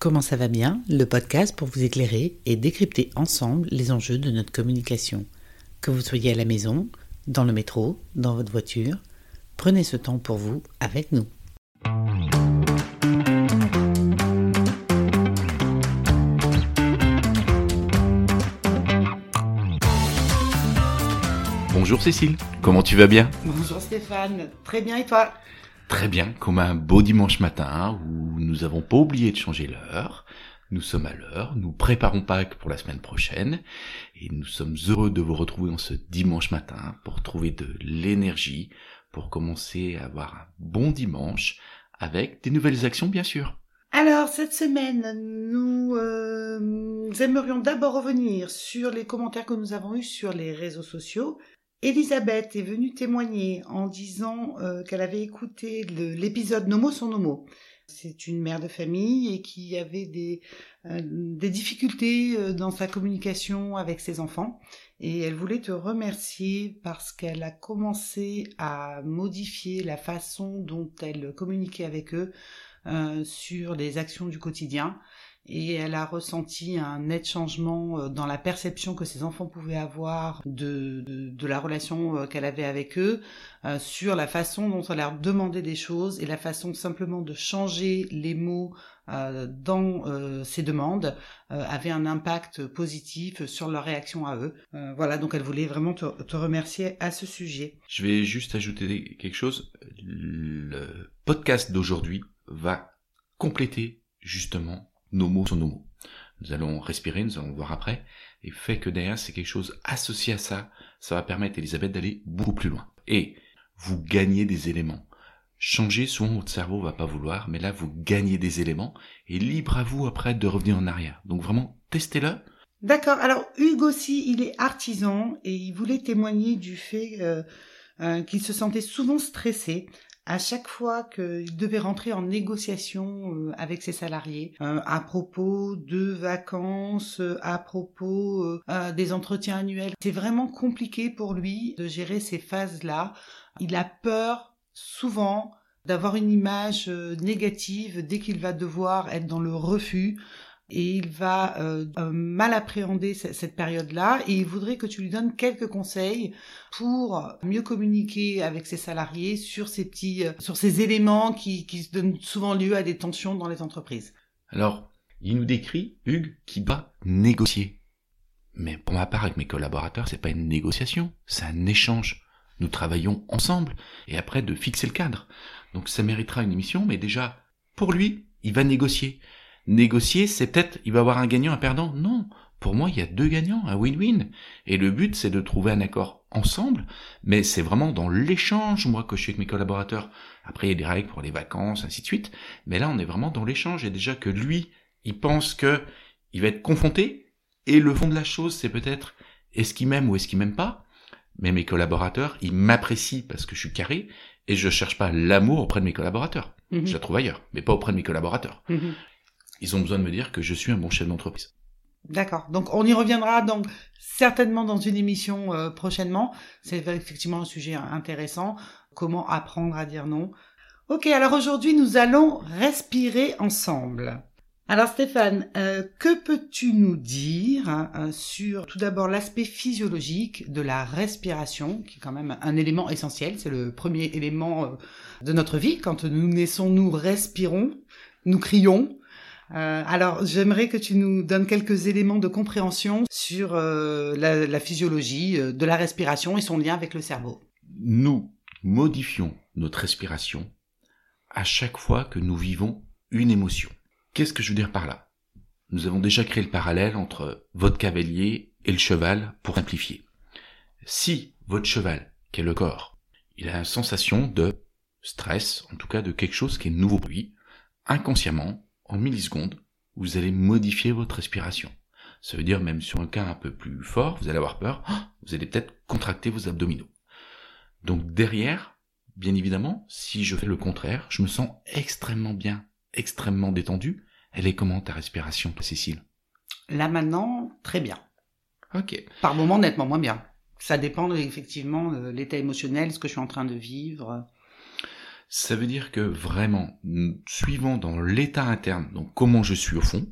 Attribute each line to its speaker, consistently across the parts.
Speaker 1: Comment ça va bien Le podcast pour vous éclairer et décrypter ensemble les enjeux de notre communication. Que vous soyez à la maison, dans le métro, dans votre voiture, prenez ce temps pour vous avec nous.
Speaker 2: Bonjour Cécile, comment tu vas bien?
Speaker 1: Bonjour Stéphane, très bien et toi?
Speaker 2: Très bien, comme un beau dimanche matin où nous n'avons pas oublié de changer l'heure. Nous sommes à l'heure, nous préparons Pâques pour la semaine prochaine et nous sommes heureux de vous retrouver en ce dimanche matin pour trouver de l'énergie, pour commencer à avoir un bon dimanche avec des nouvelles actions bien sûr.
Speaker 1: Alors, cette semaine, nous, euh, nous aimerions d'abord revenir sur les commentaires que nous avons eus sur les réseaux sociaux Elisabeth est venue témoigner en disant euh, qu'elle avait écouté l'épisode sont nos mots. C'est une mère de famille et qui avait des, euh, difficultés euh, dans sa communication avec ses enfants. Et elle voulait te remercier parce qu'elle a commencé à modifier la façon dont elle communiquait avec eux sur les actions du quotidien et elle a ressenti un net changement euh, dans la perception que ses enfants pouvaient avoir de, de, la relation euh, qu'elle avait avec eux, euh, sur la façon dont elle leur demandait des choses et la façon simplement de changer les mots dans ces demandes avait un impact positif sur leur réaction à eux. voilà, donc elle voulait vraiment te remercier à ce sujet.
Speaker 2: Je vais juste ajouter quelque chose. Le podcast d'aujourd'hui va compléter justement nos mots sont nos mots. Nous allons respirer, nous allons voir après, et fait que derrière c'est quelque chose associé à ça, ça va permettre Elisabeth d'aller beaucoup plus loin. Et vous gagnez des éléments. Changer, souvent votre cerveau va pas vouloir, mais là vous gagnez des éléments, et libre à vous après de revenir en arrière. Donc vraiment, testez-le.
Speaker 1: D'accord. Alors Hugues aussi, il est artisan et il voulait témoigner du fait euh, euh, qu'il se sentait souvent stressé à chaque fois qu'il devait rentrer en négociation euh, avec ses salariés euh, à propos de vacances, euh, à propos des entretiens annuels. C'est vraiment compliqué pour lui de gérer ces phases-là. Il a peur souvent d'avoir une image négative dès qu'il va devoir être dans le refus et il va euh, euh, mal appréhender cette période-là et il voudrait que tu lui donnes quelques conseils pour mieux communiquer avec ses salariés sur ces petits, euh, sur ces éléments qui, qui donnent souvent lieu à des tensions dans les entreprises.
Speaker 2: Alors, il nous décrit Hugues qui va négocier. Mais pour ma part, avec mes collaborateurs, c'est pas une négociation, c'est un échange. Nous travaillons ensemble et après de fixer le cadre. Donc ça méritera une émission, mais déjà, pour lui, il va négocier négocier, c'est peut-être, il va avoir un gagnant, un perdant. Non. Pour moi, il y a deux gagnants, un win-win. Et le but, c'est de trouver un accord ensemble, mais c'est vraiment dans l'échange, moi, que je suis avec mes collaborateurs. Après, il y a des règles pour les vacances, ainsi de suite. Mais là, on est vraiment dans l'échange. Et déjà que lui, il pense que il va être confronté. Et le fond de la chose, c'est peut-être est-ce qu'il m'aime ou est-ce qu'il m'aime pas? Mais mes collaborateurs, ils m'apprécient parce que je suis carré et je cherche pas l'amour auprès de mes collaborateurs. Mhm. Je la trouve ailleurs, mais pas auprès de mes collaborateurs. Mhm ils ont besoin de me dire que je suis un bon chef d'entreprise.
Speaker 1: D'accord. Donc on y reviendra donc certainement dans une émission euh, prochainement. C'est effectivement un sujet intéressant. Comment apprendre à dire non. Ok, alors aujourd'hui nous allons respirer ensemble. Alors Stéphane, euh, que peux-tu nous dire hein, sur tout d'abord l'aspect physiologique de la respiration, qui est quand même un élément essentiel, c'est le premier élément euh, de notre vie. Quand nous naissons, nous respirons, nous crions, euh, alors, j'aimerais que tu nous donnes quelques éléments de compréhension sur euh, la, physiologie euh, de la respiration et son lien avec le cerveau.
Speaker 2: Nous modifions notre respiration à chaque fois que nous vivons une émotion. Qu'est-ce que je veux dire par là? Nous avons déjà créé le parallèle entre votre cavalier et le cheval pour simplifier. Si votre cheval, qui est le corps, il a une sensation de stress, en tout cas de quelque chose qui est nouveau pour lui, inconsciemment, en millisecondes, vous allez modifier votre respiration. Ça veut dire même sur un cas un peu plus fort, vous allez avoir peur, vous allez peut-être contracter vos abdominaux. Donc derrière, bien évidemment, si je fais le contraire, je me sens extrêmement bien, extrêmement détendu. Elle est comment ta respiration, Cécile?
Speaker 1: Là maintenant, très bien.
Speaker 2: Ok.
Speaker 1: Par moment, nettement moins bien. Ça dépend effectivement de l'état émotionnel, ce que je suis en train de vivre.
Speaker 2: Ça veut dire que vraiment, suivant dans l'état interne, donc comment je suis au fond,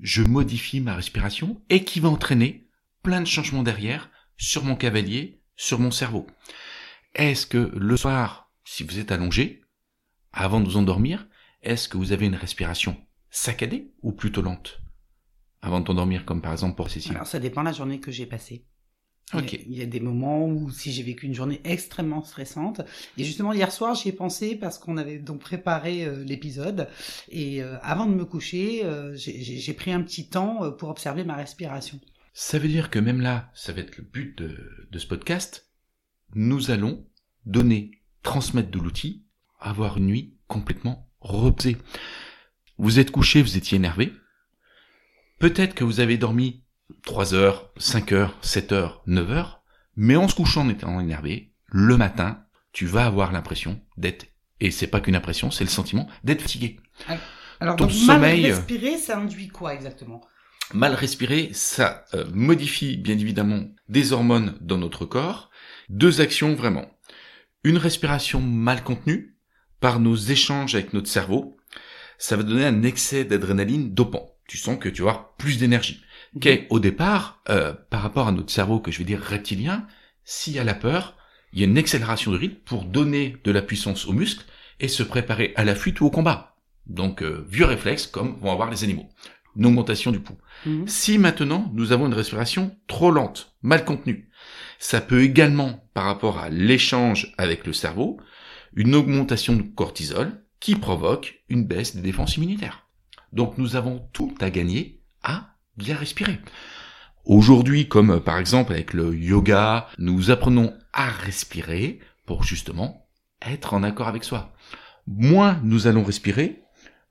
Speaker 2: je modifie ma respiration et qui va entraîner plein de changements derrière sur mon cavalier, sur mon cerveau. Est-ce que le soir, si vous êtes allongé, avant de vous endormir, est-ce que vous avez une respiration saccadée ou plutôt lente avant de t'endormir, comme par exemple pour Cécile?
Speaker 1: Alors ça dépend la journée que j'ai passée.
Speaker 2: Ok.
Speaker 1: Il y a des moments où si j'ai vécu une journée extrêmement stressante, et justement hier soir j'y ai pensé parce qu'on avait donc préparé euh, l'épisode, et euh, avant de me coucher, euh, j'ai- pris un petit temps pour observer ma respiration.
Speaker 2: Ça veut dire que même là, ça va être le but de, de ce podcast, nous allons donner, transmettre de l'outil, avoir une nuit complètement reposée. Vous êtes couché, vous étiez énervé. Peut-être que vous avez dormi 3 heures, 5 heures, 7 heures, 9 heures, mais en se couchant en étant énervé, le matin, tu vas avoir l'impression d'être, et c'est pas qu'une impression, c'est le sentiment d'être fatigué.
Speaker 1: Alors
Speaker 2: Ton
Speaker 1: donc
Speaker 2: sommeil,
Speaker 1: mal
Speaker 2: euh,
Speaker 1: respirer, ça induit quoi exactement?
Speaker 2: Mal respirer, ça euh, modifie bien évidemment des hormones dans notre corps. Deux actions vraiment. Une respiration mal contenue par nos échanges avec notre cerveau, ça va donner un excès d'adrénaline dopant. Tu sens que tu vas avoir plus d'énergie. Qu'est au départ, euh, par rapport à notre cerveau que je vais dire reptilien, s'il y a la peur, il y a une accélération de rythme pour donner de la puissance aux muscles et se préparer à la fuite ou au combat. Donc euh, vieux réflexes comme vont avoir les animaux. Une augmentation du pouls.
Speaker 1: Mhm.
Speaker 2: Si maintenant nous avons une respiration trop lente, mal contenue, ça peut également, par rapport à l'échange avec le cerveau, une augmentation de cortisol qui provoque une baisse des défenses immunitaires. Donc nous avons tout à gagner à bien respirer. Aujourd'hui, comme euh, par exemple avec le yoga, nous apprenons à respirer pour justement être en accord avec soi. Moins nous allons respirer,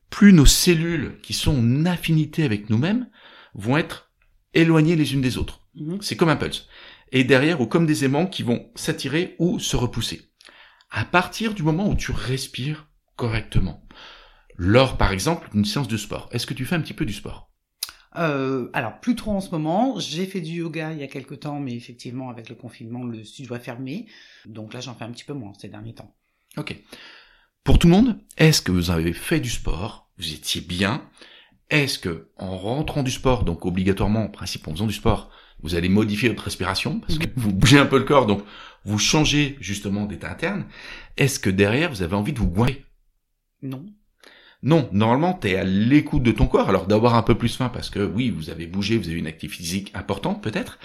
Speaker 2: plus nos cellules qui sont en affinité avec nous-mêmes vont être éloignées les unes des autres.
Speaker 1: Mhm.
Speaker 2: C'est comme un pulse. Et derrière, ou comme des aimants qui vont s'attirer ou se repousser. À partir du moment où tu respires correctement. Lors, par exemple, d'une séance de sport. Est-ce que tu fais un petit peu du sport?
Speaker 1: Euh, alors, plus trop en ce moment. J'ai fait du yoga il y a quelques temps, mais effectivement, avec le confinement, le studio a fermé. Donc là, j'en fais un petit peu moins ces derniers temps.
Speaker 2: Ok. Pour tout le monde, est-ce que vous avez fait du sport? Vous étiez bien? Est-ce que, en rentrant du sport, donc obligatoirement, en principe, en faisant du sport, vous allez modifier votre respiration? Parce que vous bougez un peu le corps, donc vous changez justement d'état interne. Est-ce que derrière, vous avez envie de vous goinfrer?
Speaker 1: Non.
Speaker 2: Non, normalement, tu es à l'écoute de ton corps, alors d'avoir un peu plus faim parce que oui, vous avez bougé, vous avez une activité physique importante peut-être,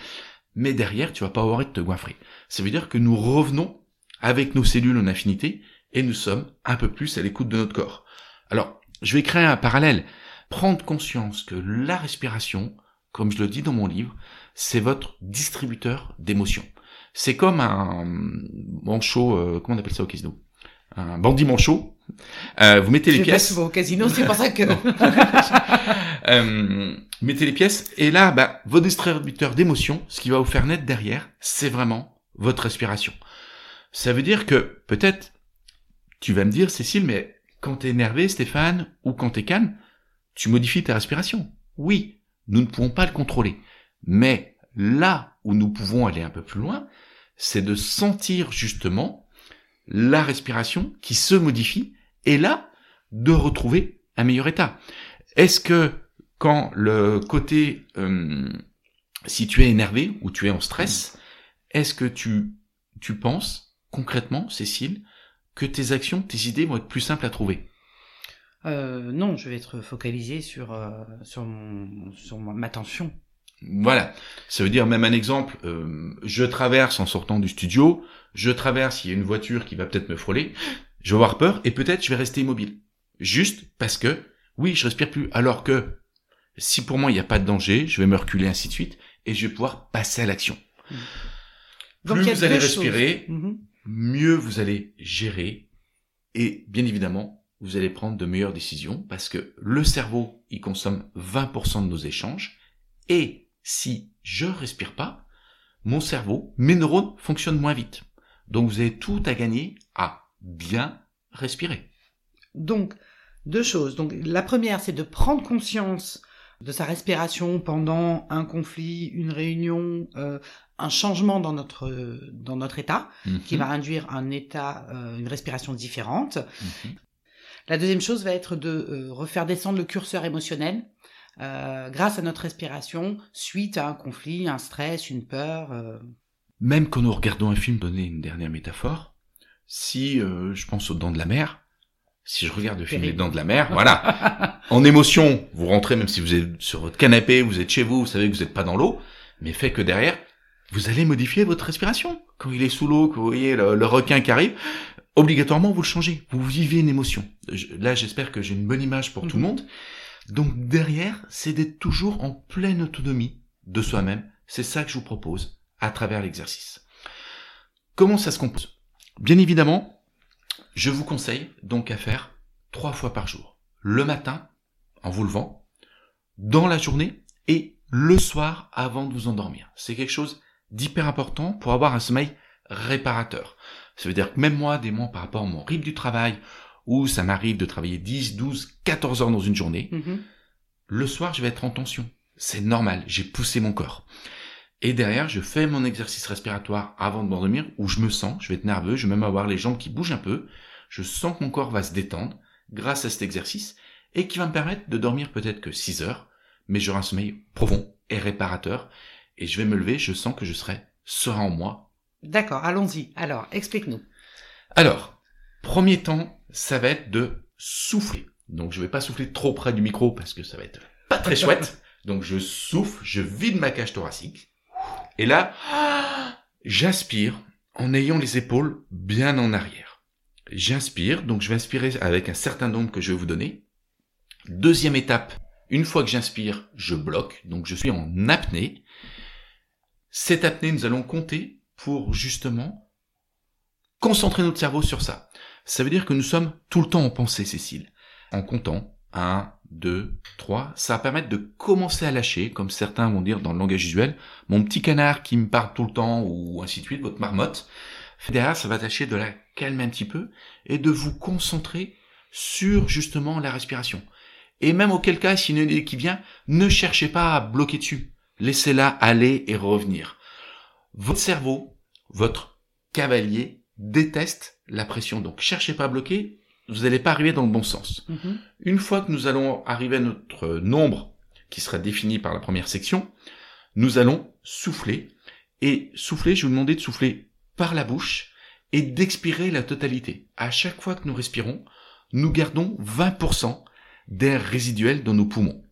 Speaker 2: mais derrière, tu vas pas avoir envie de te goinfrer. Ça veut dire que nous revenons avec nos cellules en affinité et nous sommes un peu plus à l'écoute de notre corps. Alors, je vais créer un parallèle. Prendre conscience que la respiration, comme je le dis dans mon livre, c'est votre distributeur d'émotions. C'est comme un manchot, euh, comment on appelle ça au casino? Un bandit manchot. Euh, vous mettez
Speaker 1: Je
Speaker 2: les
Speaker 1: pas
Speaker 2: pièces.
Speaker 1: souvent au casino, c'est pour ça que...
Speaker 2: Euh, mettez les pièces et là, bah, votre distributeur d'émotions, ce qui va vous faire naître derrière, c'est vraiment votre respiration. Ça veut dire que peut-être, tu vas me dire, Cécile, mais quand t'es énervé, Stéphane, ou quand t'es calme, tu modifies ta respiration. Oui, nous ne pouvons pas le contrôler. Mais là où nous pouvons aller un peu plus loin, c'est de sentir justement la respiration qui se modifie et là, de retrouver un meilleur état. Est-ce que quand le côté, euh, si tu es énervé ou tu es en stress, est-ce que tu, tu penses concrètement, Cécile, que tes actions, tes idées vont être plus simples à trouver?
Speaker 1: Euh, non, je vais être focalisé sur, euh, sur, mon, sur ma ma tension.
Speaker 2: Voilà. Ça veut dire même un exemple, euh, je traverse en sortant du studio, je traverse, il y a une voiture qui va peut-être me frôler, je vais avoir peur et peut-être je vais rester immobile. Juste parce que, oui, je respire plus. Alors que, si pour moi il n'y a pas de danger, je vais me reculer ainsi de suite et je vais pouvoir passer à l'action. Plus vous allez respirer,
Speaker 1: Mhm.
Speaker 2: mieux vous allez gérer et bien évidemment, vous allez prendre de meilleures décisions parce que le cerveau, il consomme 20% de nos échanges et si je respire pas, mon cerveau, mes neurones fonctionnent moins vite. Donc vous avez tout à gagner à bien respirer.
Speaker 1: Donc, deux choses. Donc, la première, c'est de prendre conscience de sa respiration pendant un conflit, une réunion, euh, un changement dans notre dans notre état, qui
Speaker 2: Mhm.
Speaker 1: va induire un état, euh, une respiration différente.
Speaker 2: Mhm.
Speaker 1: La deuxième chose va être de euh, refaire descendre le curseur émotionnel euh, grâce à notre respiration suite à un conflit, un stress, une peur. euh.
Speaker 2: Même quand nous regardons un film, donner une dernière métaphore, si euh, je pense aux Dents de la Mer, si je regarde le film Les. Dents de la Mer, voilà, en émotion, vous rentrez même si vous êtes sur votre canapé, vous êtes chez vous, vous savez que vous n'êtes pas dans l'eau, mais fait que derrière, vous allez modifier votre respiration. Quand il est sous l'eau, que vous voyez le, le requin qui arrive, obligatoirement vous le changez. Vous vivez une émotion. Je- là, j'espère que j'ai une bonne image pour tout le
Speaker 1: Mhm.
Speaker 2: monde. Donc derrière, c'est d'être toujours en pleine autonomie de soi-même. C'est ça que je vous propose à travers l'exercice. Comment ça se compose? Bien évidemment, je vous conseille donc à faire trois fois par jour. Le matin, en vous levant, dans la journée et le soir avant de vous endormir. C'est quelque chose d'hyper important pour avoir un sommeil réparateur. Ça veut dire que même moi, des mois par rapport à mon rythme du travail, où ça m'arrive de travailler 10, 12, 14 heures dans une journée,
Speaker 1: Mhm.
Speaker 2: le soir, je vais être en tension. C'est normal, j'ai poussé mon corps. Et derrière, je fais mon exercice respiratoire avant de m'endormir, où je me sens, je vais être nerveux, je vais même avoir les jambes qui bougent un peu. Je sens que mon corps va se détendre grâce à cet exercice, et qui va me permettre de dormir peut-être que 6 heures, mais j'aurai un sommeil profond et réparateur, et je vais me lever, je sens que je serai serein en moi.
Speaker 1: D'accord, allons-y. Alors, explique-nous.
Speaker 2: Alors, premier temps, ça va être de souffler. Donc je vais pas souffler trop près du micro parce que ça va être pas très chouette. Donc je souffle, je vide ma cage thoracique. Et là, j'aspire en ayant les épaules bien en arrière. J'inspire, donc je vais inspirer avec un certain nombre que je vais vous donner. Deuxième étape, une fois que j'inspire, je bloque, donc je suis en apnée. Cette apnée, nous allons compter pour justement concentrer notre cerveau sur ça. Ça veut dire que nous sommes tout le temps en pensée, Cécile. En comptant 1, 2, 3, ça va permettre de commencer à lâcher, comme certains vont dire dans le langage visuel, mon petit canard qui me parle tout le temps, ou ainsi de suite, votre marmotte. Derrière, ça va tâcher de la calmer un petit peu et de vous concentrer sur justement la respiration. Et même auquel cas, s'il y a une qui vient, ne cherchez pas à bloquer dessus. Laissez-la aller et revenir. Votre cerveau, votre cavalier, déteste la pression. Donc cherchez pas à bloquer, vous n'allez pas arriver dans le bon sens.
Speaker 1: Mhm.
Speaker 2: Une fois que nous allons arriver à notre nombre, qui sera défini par la première section, nous allons souffler. Et souffler, je vais vous demander de souffler par la bouche et d'expirer la totalité. À chaque fois que nous respirons, nous gardons 20% d'air résiduel dans nos poumons.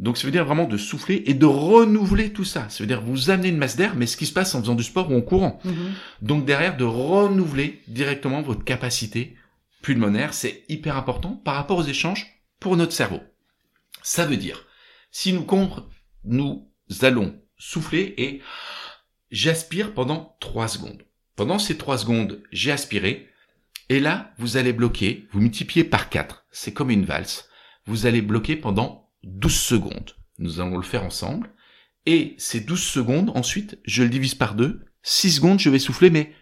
Speaker 2: Donc ça veut dire vraiment de souffler et de renouveler tout ça. Ça veut dire vous amener une masse d'air, mais ce qui se passe en faisant du sport ou en courant.
Speaker 1: Mhm.
Speaker 2: Donc derrière, de renouveler directement votre capacité pulmonaire, c'est hyper important par rapport aux échanges pour notre cerveau. Ça veut dire, si nous compre, nous allons souffler et j'aspire pendant 3 secondes. Pendant ces 3 secondes, j'ai aspiré, et là, vous allez bloquer, vous multipliez par 4, c'est comme une valse, vous allez bloquer pendant 12 secondes. Nous allons le faire ensemble, et ces 12 secondes, ensuite, je le divise par 2, 6 secondes, je vais souffler, mais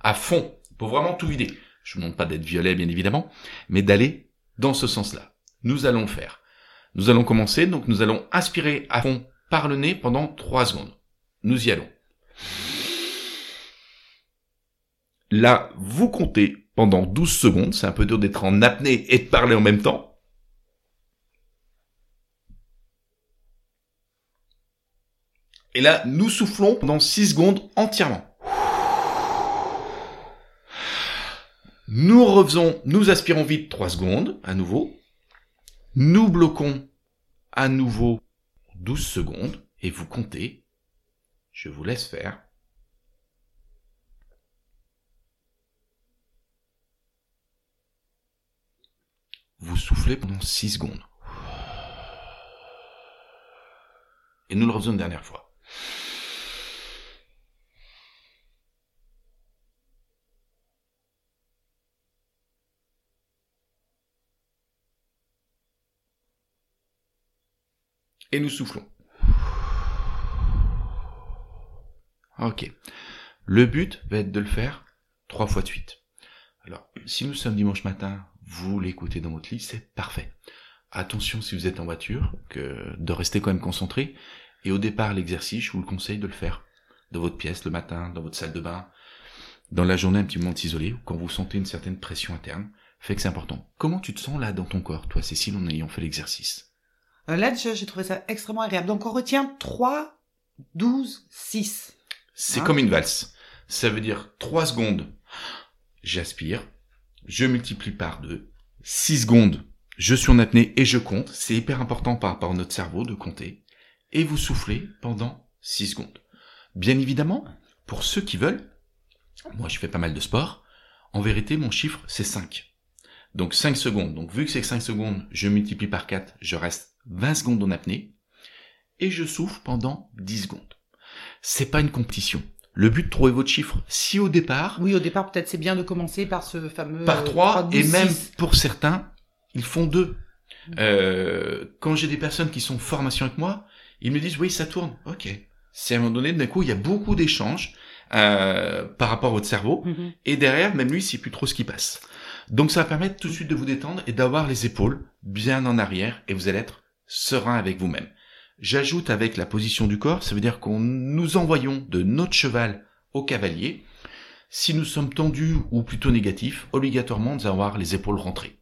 Speaker 2: à fond, pour vraiment tout vider. Je vous demande pas d'être violet, bien évidemment, mais d'aller dans ce sens-là. Nous allons le faire. Nous allons commencer, donc nous allons inspirer à fond par le nez pendant 3 secondes. Nous y allons. Là, vous comptez pendant 12 secondes, c'est un peu dur d'être en apnée et de parler en même temps. Et là, nous soufflons pendant 6 secondes entièrement. Nous refaisons, nous aspirons vite 3 secondes, à nouveau. Nous bloquons à nouveau 12 secondes, et vous comptez. Je vous laisse faire. Vous soufflez pendant 6 secondes. Et nous le refaisons une dernière fois. Et nous soufflons. Ok. Le but va être de le faire trois fois de suite. Alors, si nous sommes dimanche matin, vous l'écoutez dans votre lit, c'est parfait. Attention si vous êtes en voiture, que de rester quand même concentré. Et au départ, l'exercice, je vous le conseille de le faire dans votre pièce le matin, dans votre salle de bain, dans la journée un petit moment de s'isoler, quand vous sentez une certaine pression interne, fait que c'est important. Comment tu te sens là dans ton corps, toi, Cécile, en ayant fait l'exercice?
Speaker 1: Euh, Là, déjà, j'ai trouvé ça extrêmement agréable. Donc, on retient 3, 12, 6.
Speaker 2: C'est
Speaker 1: Hein?
Speaker 2: comme une valse. Ça veut dire 3 secondes, j'aspire, je multiplie par 2, 6 secondes, je suis en apnée et je compte. C'est hyper important par rapport à notre cerveau de compter. Et vous soufflez pendant 6 secondes. Bien évidemment, pour ceux qui veulent, moi je fais pas mal de sport, en vérité mon chiffre c'est 5. Donc 5 secondes. Donc vu que c'est 5 secondes, je multiplie par 4, je reste 20 secondes en apnée et je souffle pendant 10 secondes. C'est pas une compétition. Le but de trouver votre chiffre. Si au départ,
Speaker 1: Oui, au départ, peut-être c'est bien de commencer par ce fameux...
Speaker 2: par
Speaker 1: euh,
Speaker 2: 3
Speaker 1: 12,
Speaker 2: et même
Speaker 1: 6.
Speaker 2: pour certains, ils font 2. Euh, quand j'ai des personnes qui sont en formation avec moi, ils me disent oui, ça tourne. Ok. C'est à un moment donné, d'un coup, il y a beaucoup d'échanges euh, par rapport à votre cerveau.
Speaker 1: Mhm.
Speaker 2: Et derrière, même lui, il sait plus trop ce qui passe. Donc ça va permettre tout de suite de vous détendre et d'avoir les épaules bien en arrière et vous allez être serein avec vous-même. J'ajoute avec la position du corps, ça veut dire qu'on nous envoyons de notre cheval au cavalier. Si nous sommes tendus ou plutôt négatifs, obligatoirement nous allons avoir les épaules rentrées.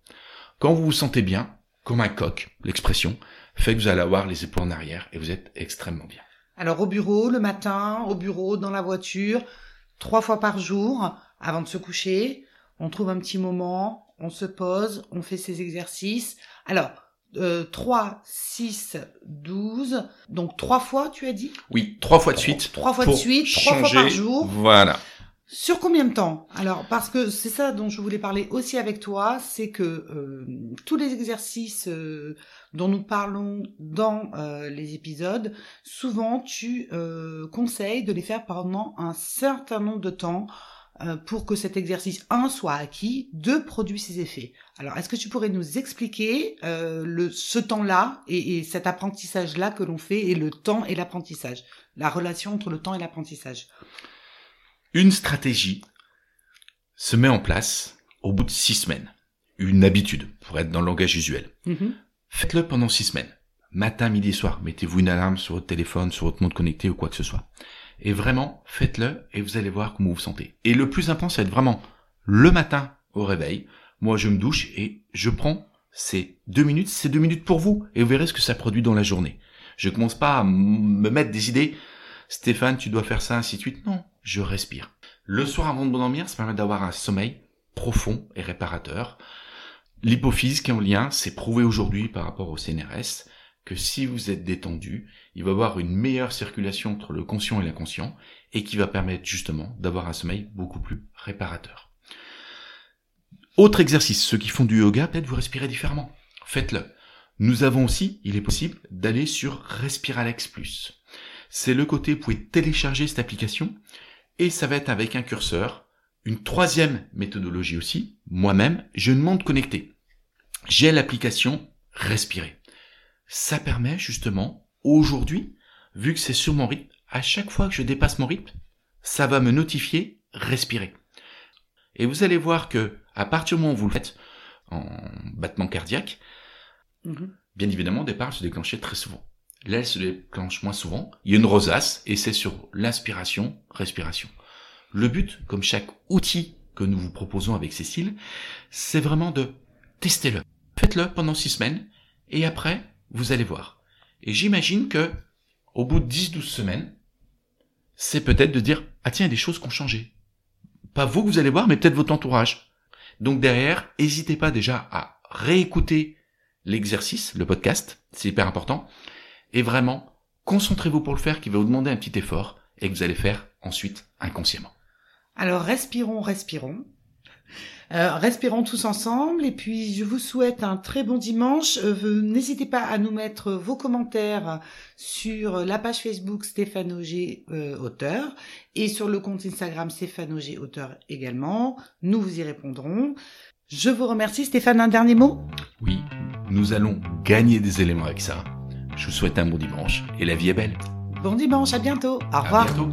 Speaker 2: Quand vous vous sentez bien, comme un coq, l'expression, fait que vous allez avoir les épaules en arrière et vous êtes extrêmement bien.
Speaker 1: Alors, au bureau, le matin, au bureau, dans la voiture, trois fois par jour, avant de se coucher, on trouve un petit moment, on se pose, on fait ses exercices. Alors, euh, 3, 6, 12, donc trois fois, tu as dit?
Speaker 2: Oui, trois fois de suite.
Speaker 1: Trois fois de suite, trois fois par jour.
Speaker 2: Voilà.
Speaker 1: Sur combien de temps? Alors, parce que c'est ça dont je voulais parler aussi avec toi, c'est que euh, tous les exercices euh, dont nous parlons dans euh, les épisodes, souvent tu conseilles de les faire pendant un certain nombre de temps pour que cet exercice, un, soit acquis, deux, produise ses effets. Alors, est-ce que tu pourrais nous expliquer le, ce temps-là et, et cet apprentissage-là que l'on fait et le temps et l'apprentissage, la relation entre le temps et l'apprentissage
Speaker 2: Une stratégie se met en place au bout de six semaines. Une habitude, pour être dans le langage usuel.
Speaker 1: Mhm.
Speaker 2: Faites-le pendant six semaines. Matin, midi, soir. Mettez-vous une alarme sur votre téléphone, sur votre montre connectée ou quoi que ce soit. Et vraiment, faites-le et vous allez voir comment vous vous sentez. Et le plus important, c'est être vraiment le matin au réveil. Moi, je me douche et je prends ces deux minutes, ces deux minutes pour vous. Et vous verrez ce que ça produit dans la journée. Je commence pas à m- me mettre des idées. Stéphane, tu dois faire ça, ainsi de suite. Non, je respire. Le soir avant de dormir, ça permet d'avoir un sommeil profond et réparateur. L'hypophyse qui est en lien, c'est prouvé aujourd'hui par rapport au CNRS que si vous êtes détendu, il va y avoir une meilleure circulation entre le conscient et l'inconscient et qui va permettre justement d'avoir un sommeil beaucoup plus réparateur. Autre exercice, ceux qui font du yoga, peut-être vous respirez différemment. Faites-le. Nous avons aussi, il est possible, d'aller sur Respiralex Plus. C'est le côté, vous pouvez télécharger cette application et ça va être avec un curseur. Une troisième méthodologie aussi, moi-même, je une montre connectée. J'ai l'application Respirer. Ça permet justement, aujourd'hui, vu que c'est sur mon rythme, à chaque fois que je dépasse mon rythme, ça va me notifier Respirer. Et vous allez voir que, à partir du moment où vous le faites, en battement cardiaque,
Speaker 1: Mhm.
Speaker 2: bien évidemment, au départ, se déclenchait très souvent. Là, elle se déclenche moins souvent. Il y a une rosace, et c'est sur l'inspiration, respiration. Le but, comme chaque outil que nous vous proposons avec Cécile, c'est vraiment de tester le Faites-le pendant six semaines, et après, vous allez voir. Et j'imagine que, au bout de 10-12 semaines, c'est peut-être de dire, ah tiens, il y a des choses qui ont changé. Pas vous que vous allez voir, mais peut-être votre entourage. Donc derrière, n'hésitez pas déjà à réécouter l'exercice, le podcast, c'est hyper important, et vraiment, concentrez-vous pour le faire, qui va vous demander un petit effort, et que vous allez faire ensuite inconsciemment.
Speaker 1: Alors respirons, respirons. Euh, respirons tous ensemble et puis je vous souhaite un très bon dimanche. Euh, N'hésitez pas à nous mettre vos commentaires sur la page Facebook Stéphane Auger euh, auteur et sur le compte Instagram Stéphane Auger auteur également. Nous vous y répondrons. Je vous remercie Stéphane, un dernier mot?
Speaker 2: Oui, nous allons gagner des éléments avec ça. Je vous souhaite un bon dimanche, et la vie est belle.
Speaker 1: Bon dimanche, à bientôt. Au
Speaker 2: À
Speaker 1: revoir.
Speaker 2: bientôt.